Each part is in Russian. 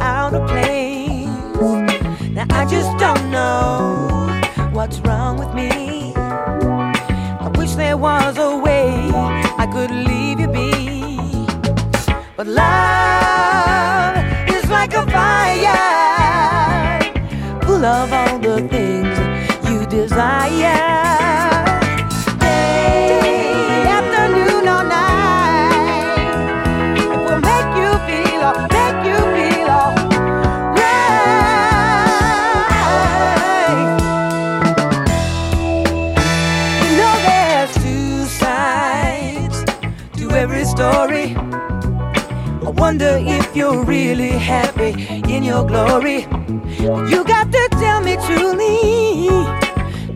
Out of place. You're really happy in your glory. You got to tell me truly,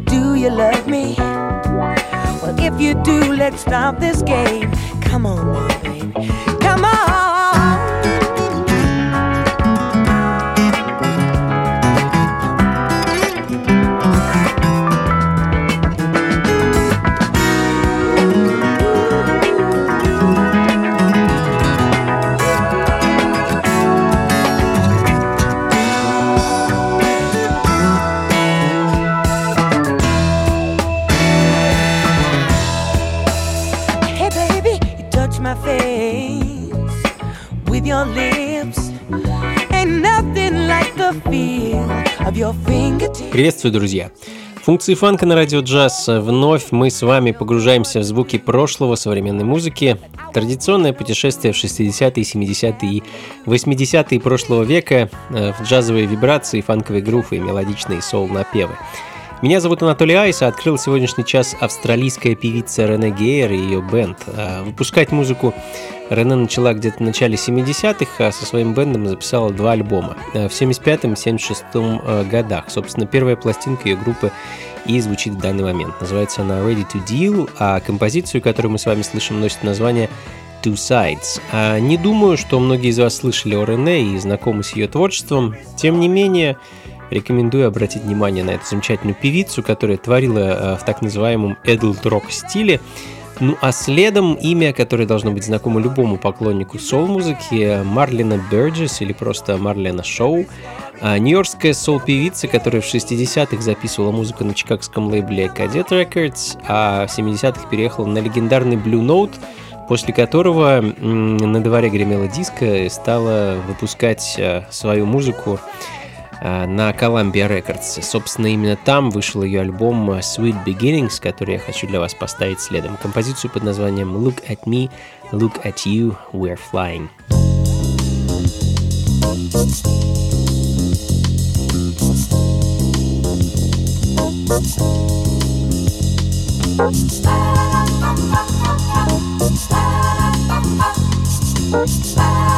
do you love me? Well, if you do, let's stop this game. Приветствую, друзья! Функции фанка на радио джаз. Вновь мы с вами погружаемся в звуки прошлого современной музыки. Традиционное путешествие в 60-е, 70-е и 80-е прошлого века э, в джазовые вибрации, фанковые груфы и мелодичные соул-напевы. Меня зовут Анатолий Айс, а открыл сегодняшний час австралийская певица Рене Гейер и ее бенд. А выпускать музыку Рене начала где-то в начале 70-х, а со своим бендом записала два альбома э, в 75-м и 76-м э, годах. Собственно, первая пластинка ее группы и звучит в данный момент. Называется она Ready to Deal, а композицию, которую мы с вами слышим, носит название Two Sides. А не думаю, что многие из вас слышали о Рене и знакомы с ее творчеством. Тем не менее, рекомендую обратить внимание на эту замечательную певицу, которая творила э, в так называемом adult rock стиле. Ну а следом имя, которое должно быть знакомо любому поклоннику соул-музыки, Марлина Берджес или просто Марлена Шоу. А, нью-йоркская соул-певица, которая в 60-х записывала музыку на чикагском лейбле Cadet Records, а в 70-х переехала на легендарный Blue Note, после которого на дворе гремела диско и стала выпускать а, свою музыку Э, на Columbia Records. Собственно, именно там вышел ее альбом Sweet Beginnings, который я хочу для вас поставить следом. Композицию под названием Look at Me, Look at You, We're Flying. Look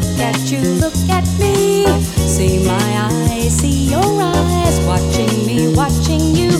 look at you, look at me. See my eyes, see your eyes, watching me, watching you,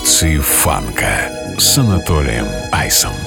and Функции фанка с Анатолием Айсом.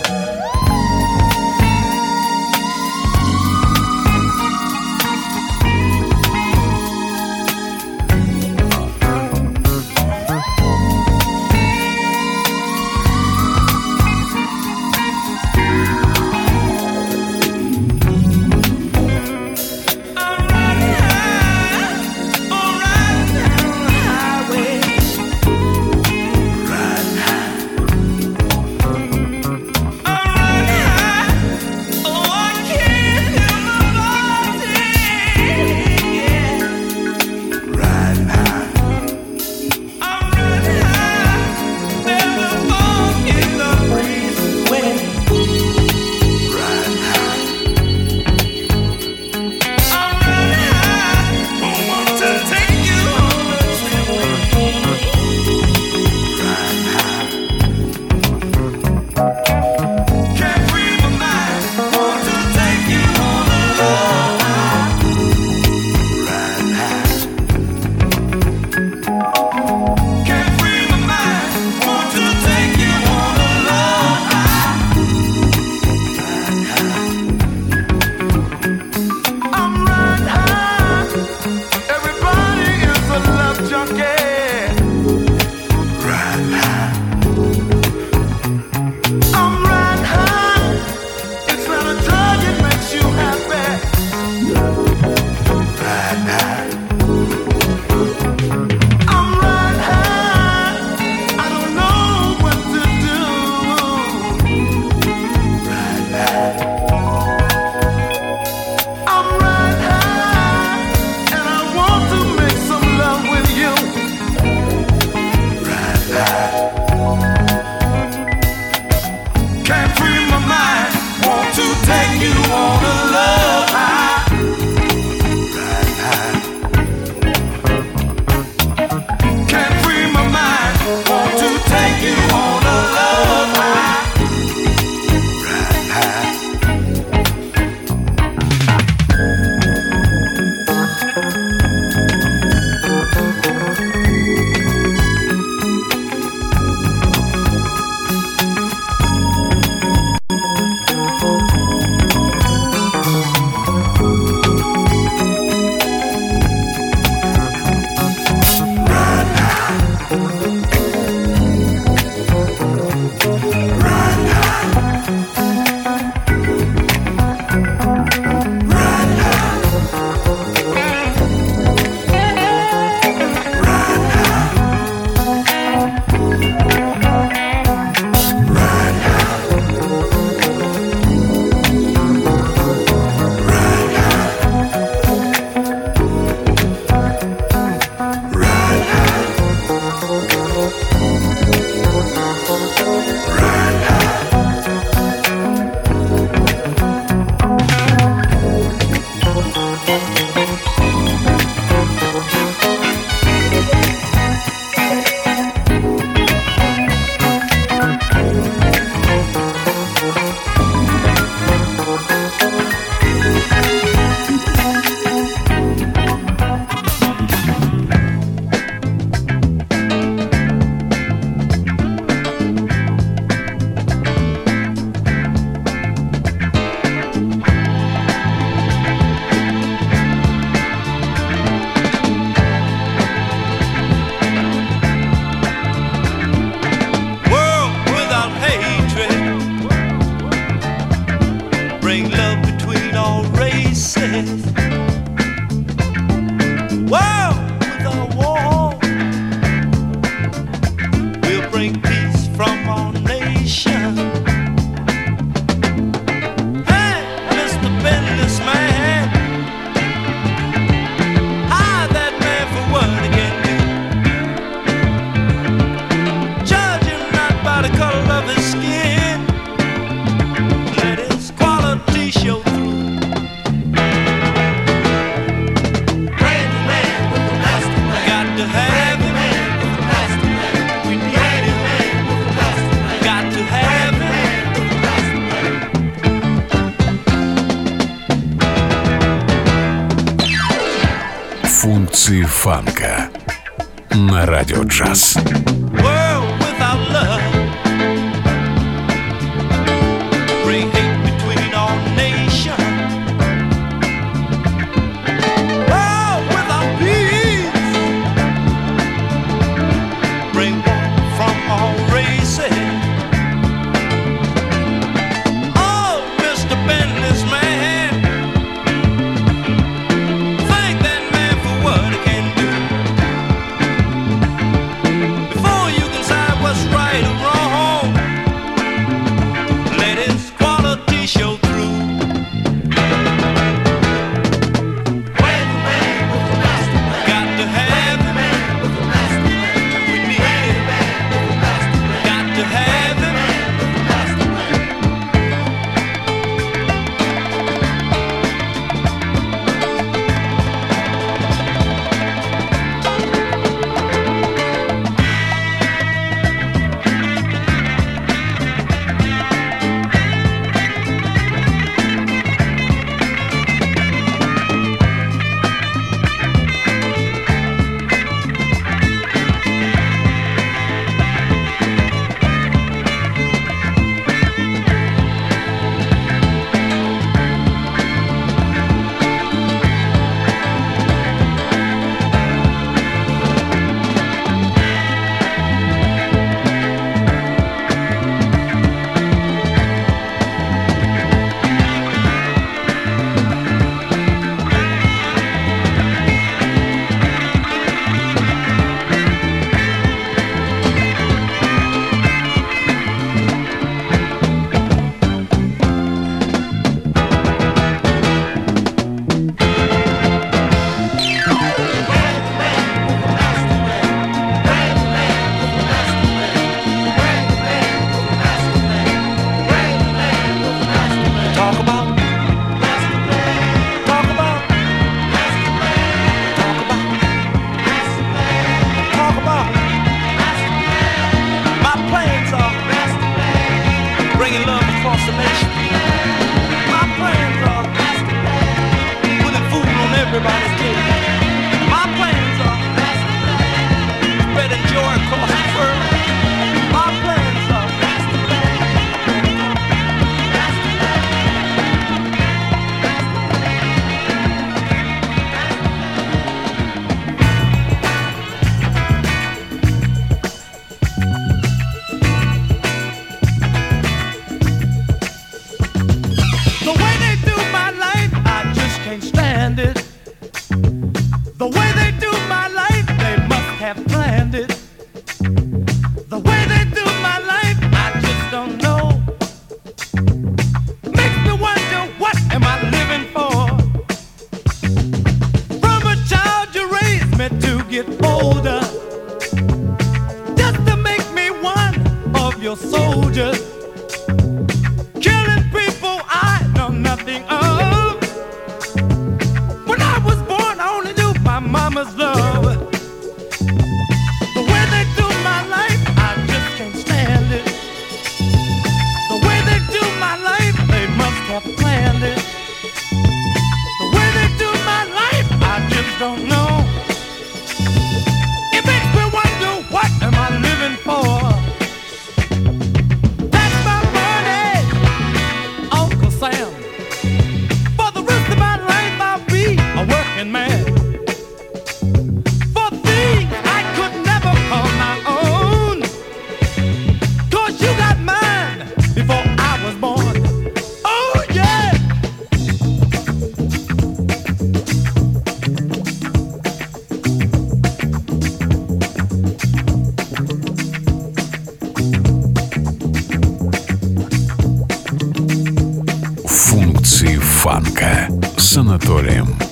And condemned.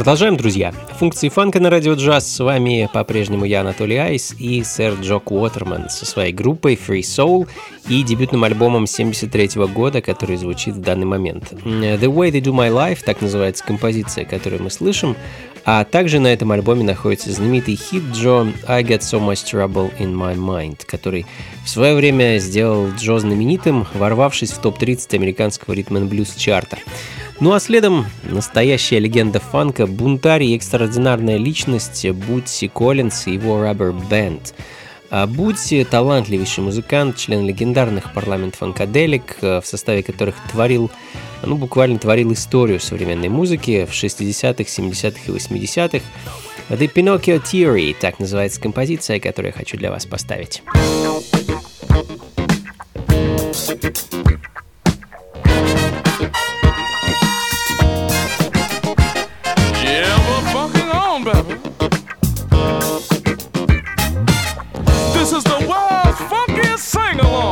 Продолжаем, друзья. Функции фанка на радио джаз. С вами по-прежнему я, Анатолий Айс, и сэр Джок Уотерман со своей группой Free Soul и дебютным альбомом 73 года, который звучит в данный момент. The Way They Do My Life, так называется композиция, которую мы слышим, а также на этом альбоме находится знаменитый хит Джо «I Get So Much Trouble In My Mind», который в свое время сделал Джо знаменитым, ворвавшись в топ-30 американского ритм н блюз чарта. Ну а следом настоящая легенда фанка, бунтарь и экстраординарная личность Бутси Коллинс и его Rubber Band. А Бутси – талантливейший музыкант, член легендарных парламент Фанкаделик, в составе которых творил, ну буквально творил историю современной музыки в 60-х, 70-х и 80-х. The Pinocchio Theory, так называется композиция, которую я хочу для вас поставить. Along.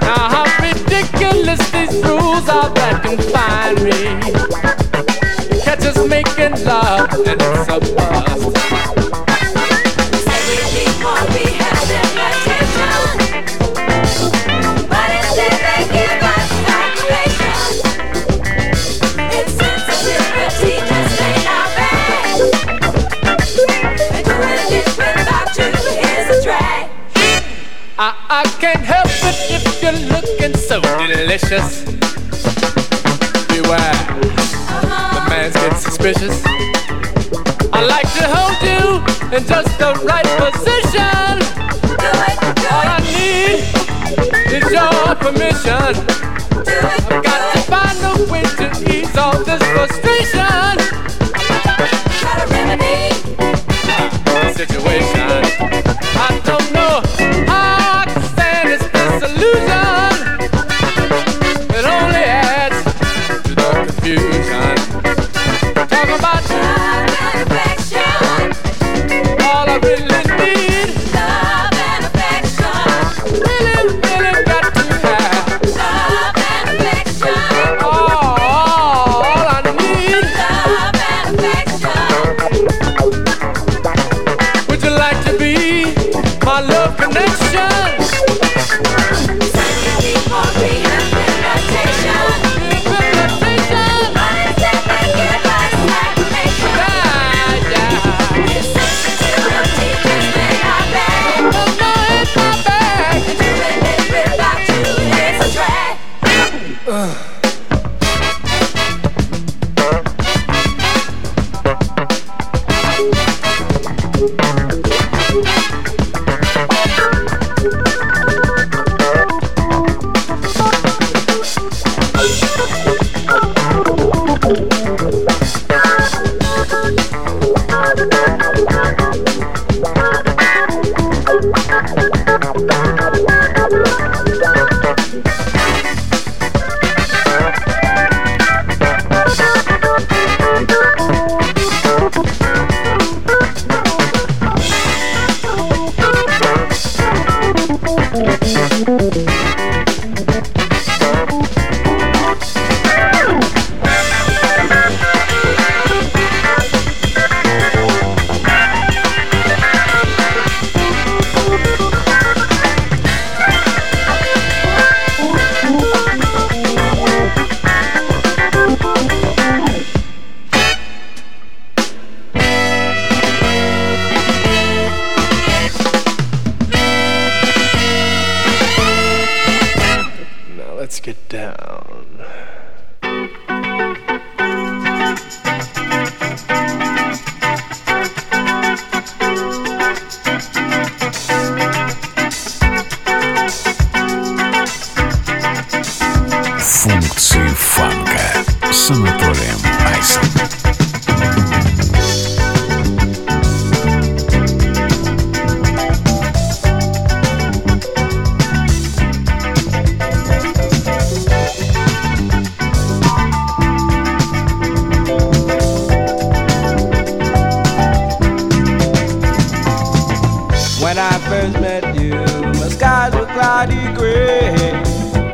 Now how ridiculous these rules are that confine me. Catch us making love and it's a bust. delicious. Beware, the man's getting suspicious. I like to hold you in just the right position. Do it, do All I need is your permission. Do it, I've got to find a way to ease all this frustration.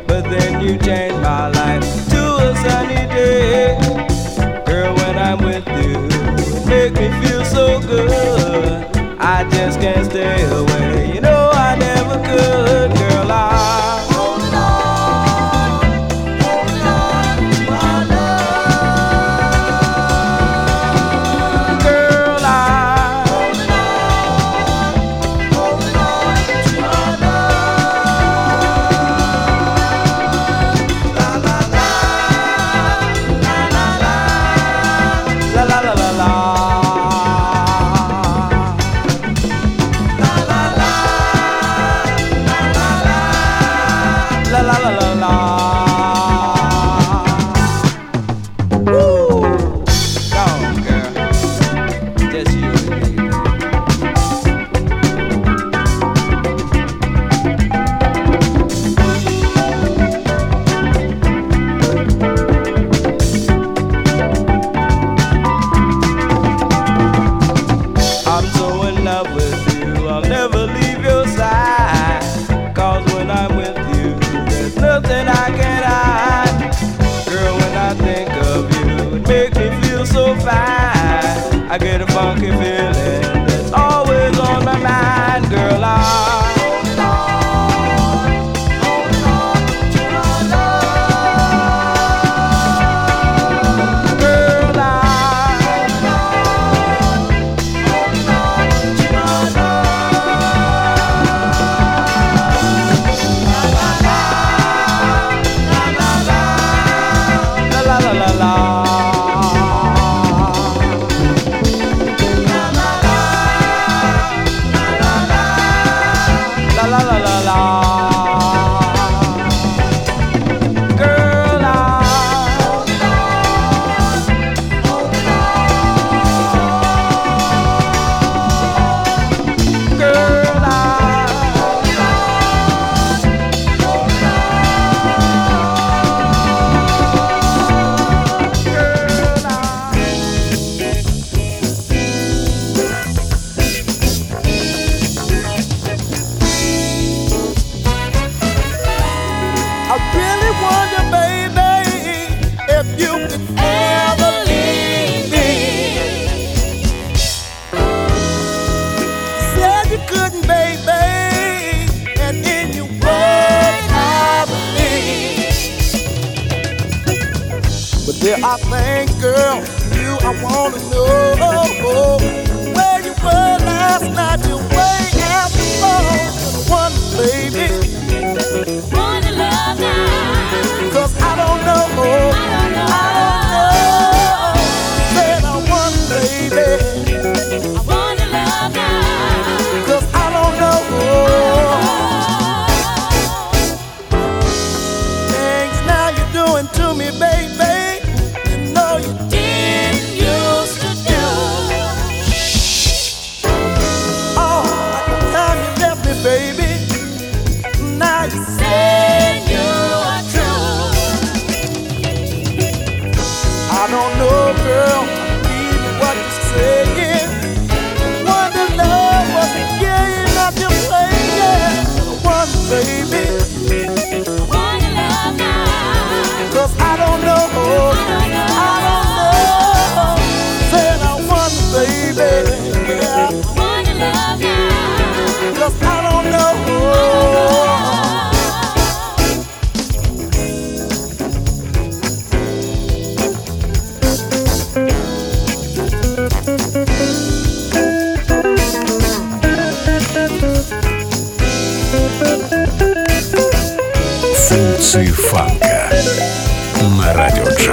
but then you change.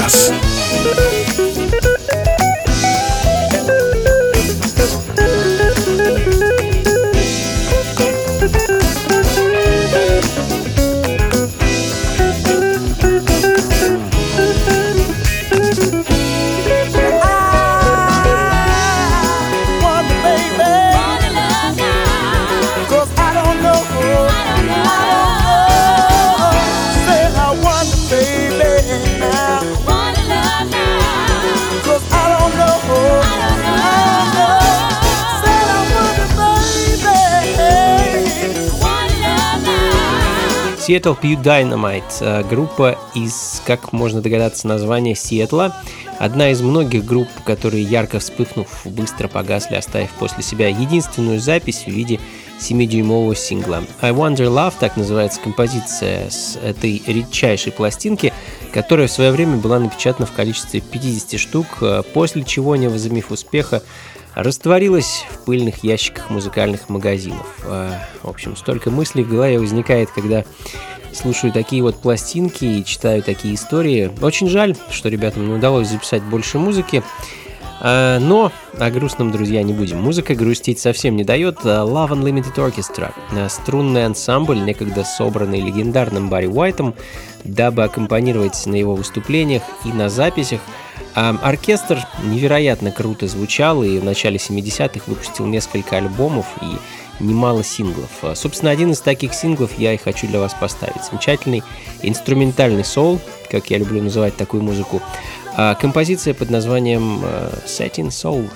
Радио джаз. Seattle Pew Dynamite. э, Группа из, как можно догадаться, названия Сиэтла. Одна из многих групп, которые, ярко вспыхнув, быстро погасли, оставив после себя единственную запись в виде 7-дюймового сингла. I Wonder Love, так называется композиция с этой редчайшей пластинки, которая в свое время была напечатана в количестве 50 штук, э, после чего, не возымев успеха, растворилась в пыльных ящиках музыкальных магазинов. Э, В общем, столько мыслей в голове возникает, когда слушаю такие вот пластинки и читаю такие истории. Очень жаль, что ребятам не удалось записать больше музыки. А, Но о грустном, друзья, не будем. Музыка грустить совсем не дает. А, Love Unlimited Orchestra. а, Струнный ансамбль, некогда собранный легендарным Барри Уайтом, дабы аккомпанировать на его выступлениях и на записях. А, Оркестр невероятно круто звучал и в начале 70-х выпустил несколько альбомов и немало синглов. А, Собственно, один из таких синглов я и хочу для вас поставить. Замечательный инструментальный соул, как я люблю называть такую музыку. А, Композиция под названием э, Satin Soul.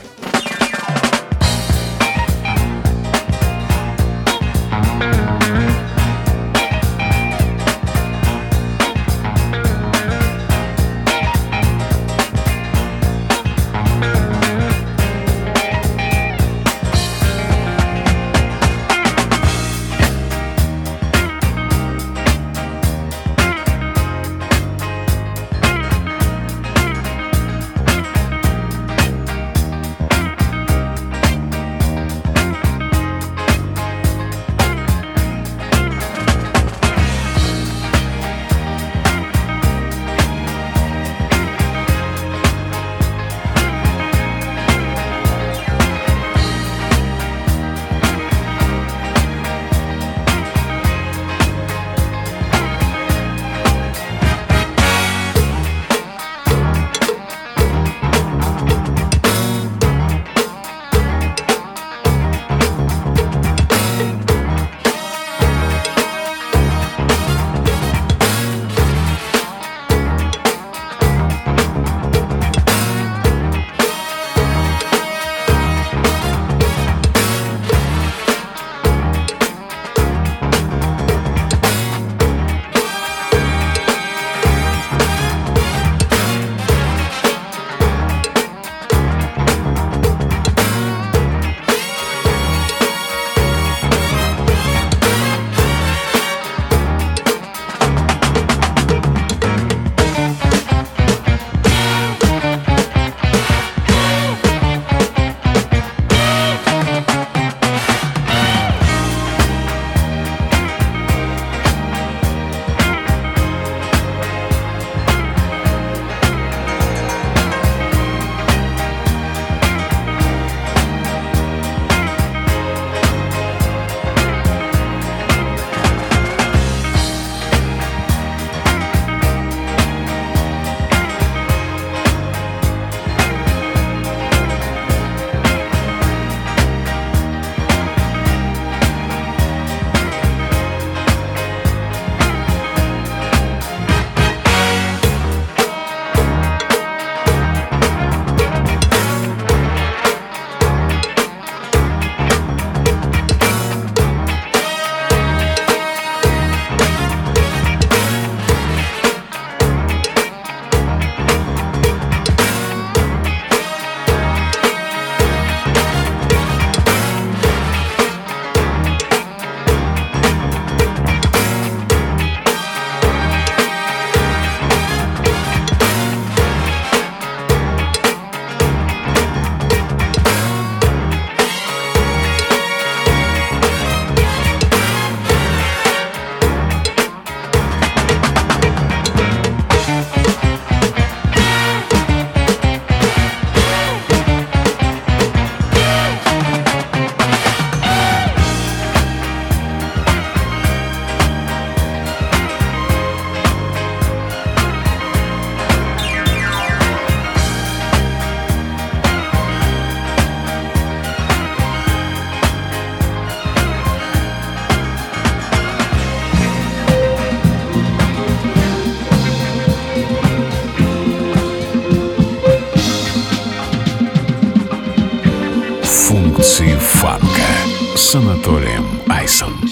С Анатолием Айсом.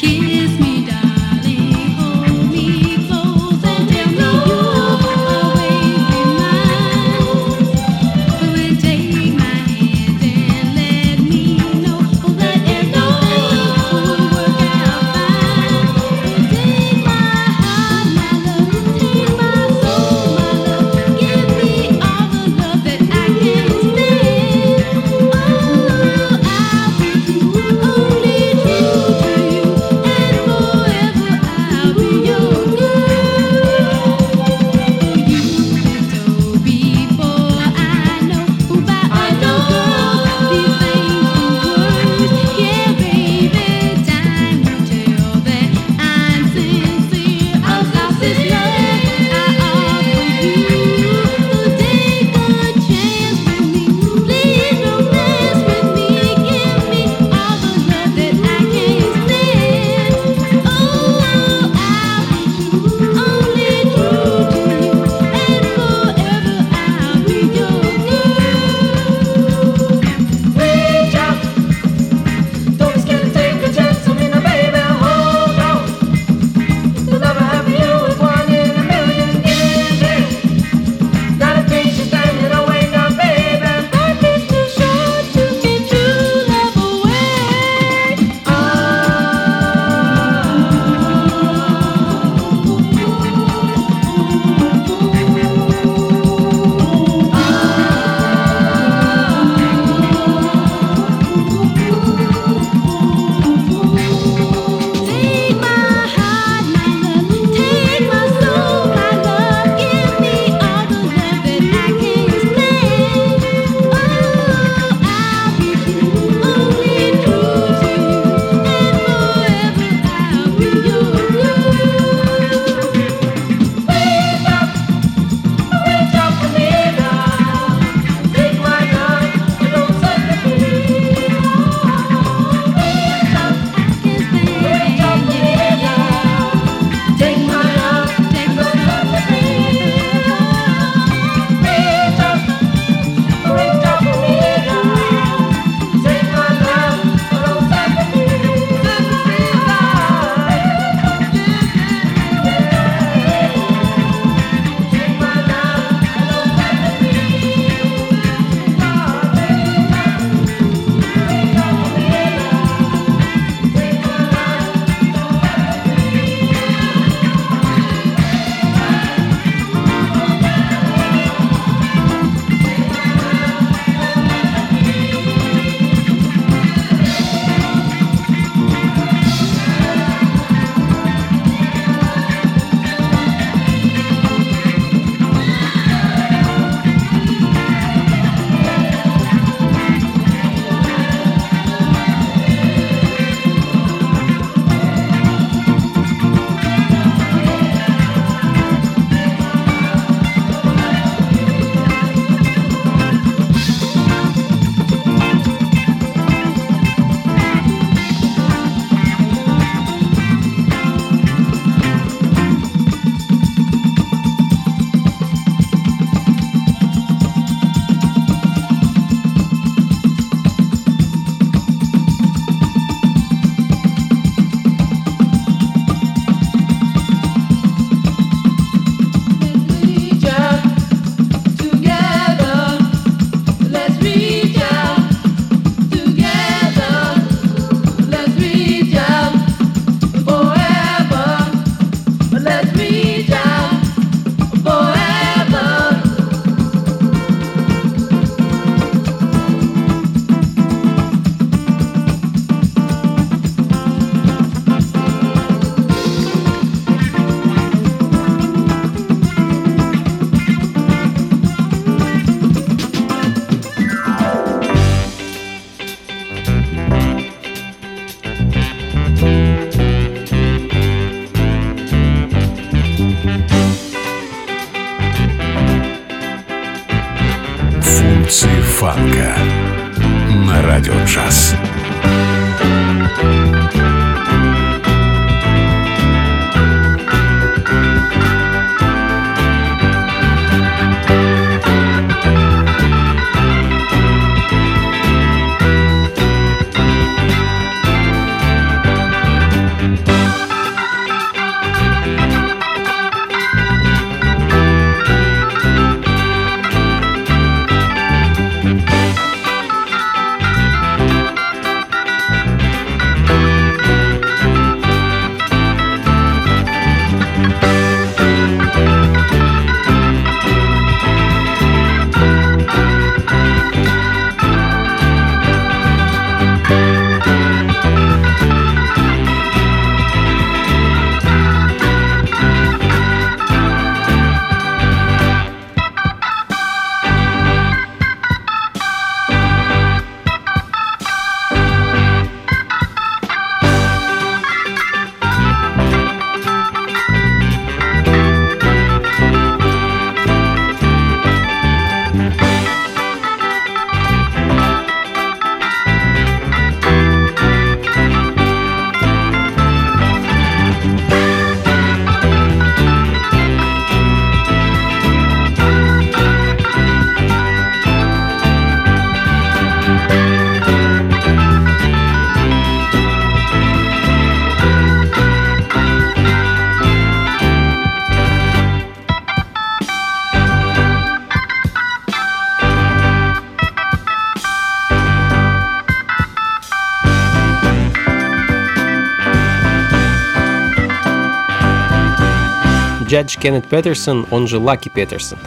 Джадж Кеннет Петерсон, он же Лаки Петерсон.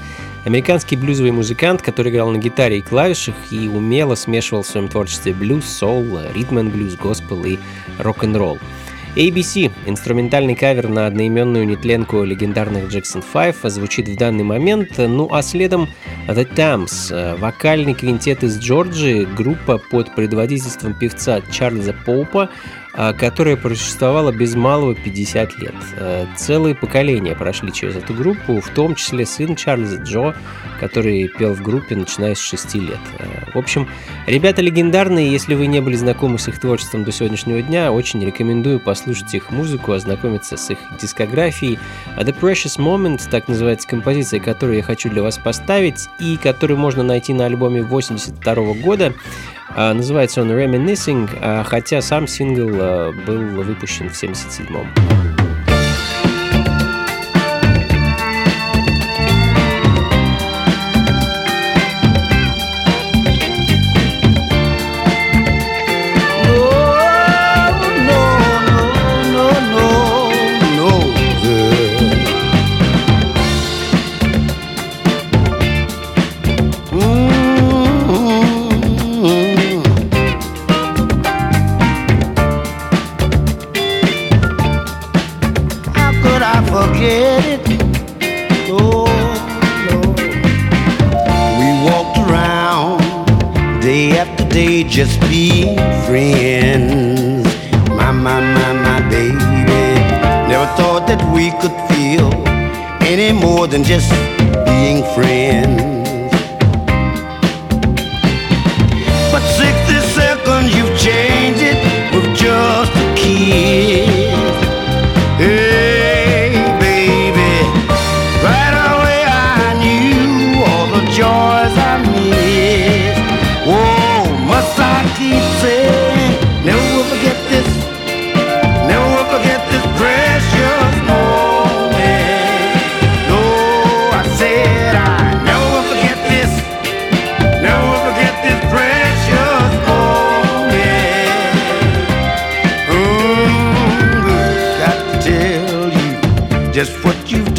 Американский блюзовый музыкант, который играл на гитаре и клавишах и умело смешивал в своем творчестве блюз, соул, ритм and блюз, госпел и рок-н-ролл. ABC, инструментальный кавер на одноименную нетленку легендарных Jackson 5, звучит в данный момент, ну а следом The Tams, вокальный квинтет из Джорджии, группа под предводительством певца Чарльза Поупа, а, которая просуществовала без малого 50 лет. Э, Целые поколения прошли через эту группу, в том числе сын Чарльза Джо, который пел в группе начиная с 6 лет. Э, В общем, ребята легендарные, если вы не были знакомы с их творчеством до сегодняшнего дня, очень рекомендую послушать их музыку, ознакомиться с их дискографией. А The Precious Moment, так называется композиция, которую я хочу для вас поставить, и которую можно найти на альбоме 82 года. А, Называется он Reminiscing, а, хотя сам сингл а, был выпущен в 77-м. How just be friends. My, my, my, my baby. Never thought that we could feel any more than just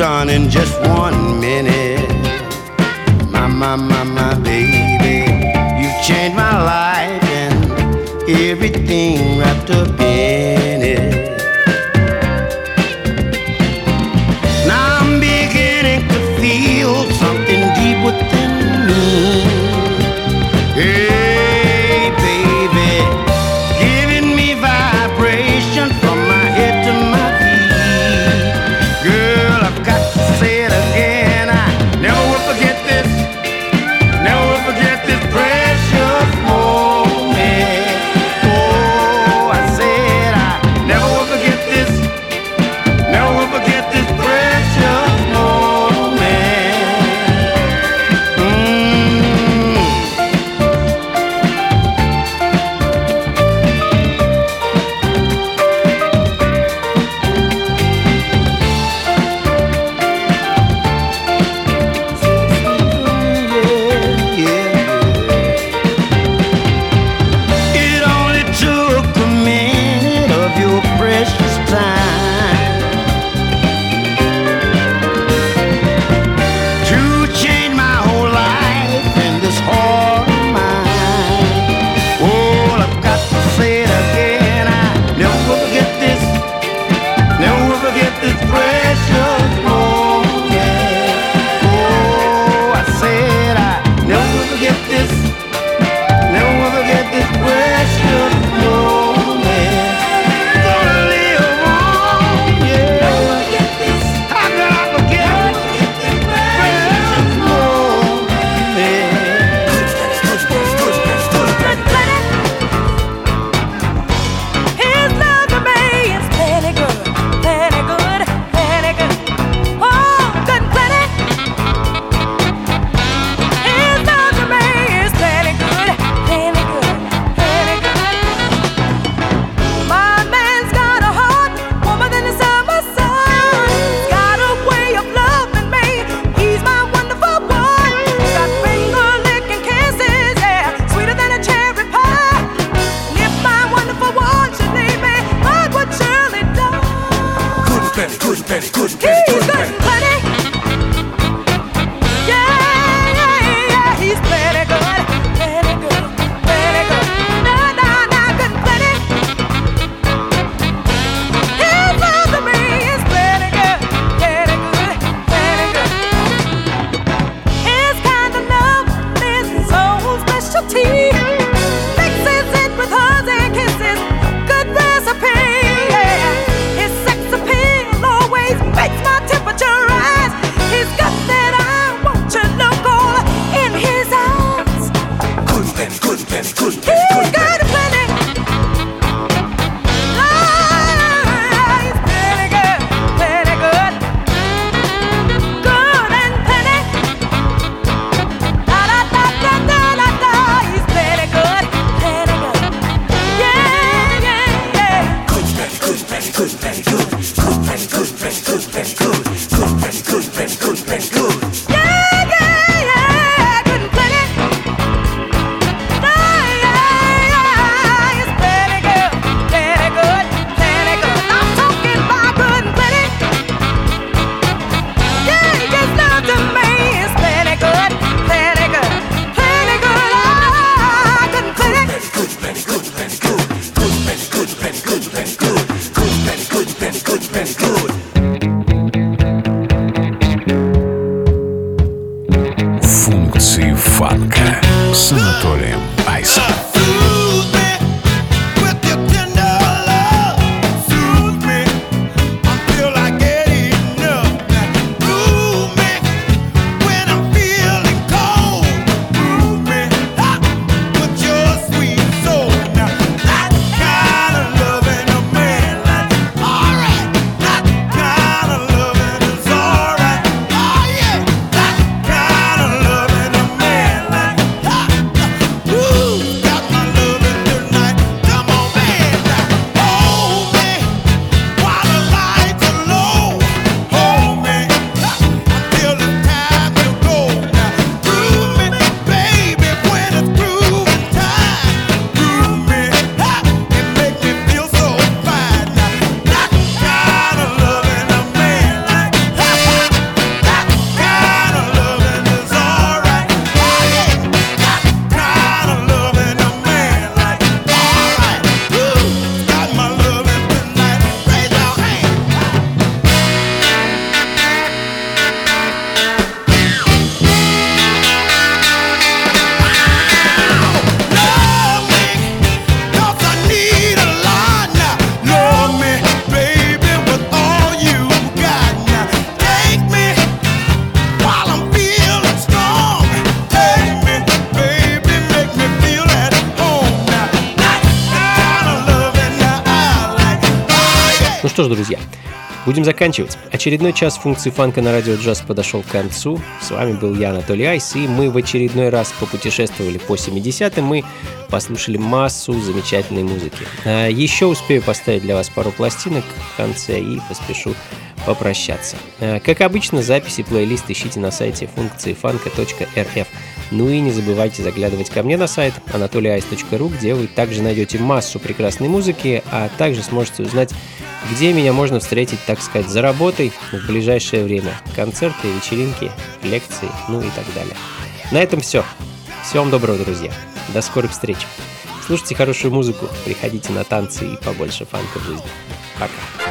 done in just one minute. My, my, my, my baby, you've changed my life and everything wrapped up in что ж, друзья, будем заканчивать. Очередной час функции фанка на радио джаз подошел к концу. С вами был я, Анатолий Айс, и мы в очередной раз попутешествовали по 70-м. Мы послушали массу замечательной музыки. А Еще успею поставить для вас пару пластинок в конце и поспешу попрощаться. А, Как обычно, записи и плейлист ищите на сайте функции фанка.рф. Ну и не забывайте заглядывать ко мне на сайт anatolyice.ru, где вы также найдете массу прекрасной музыки, а также сможете узнать, где меня можно встретить, так сказать, за работой в ближайшее время. Концерты, вечеринки, лекции, ну и так далее. На этом все. Всего вам доброго, друзья. До скорых встреч. Слушайте хорошую музыку, приходите на танцы и побольше фанка в жизни. Пока.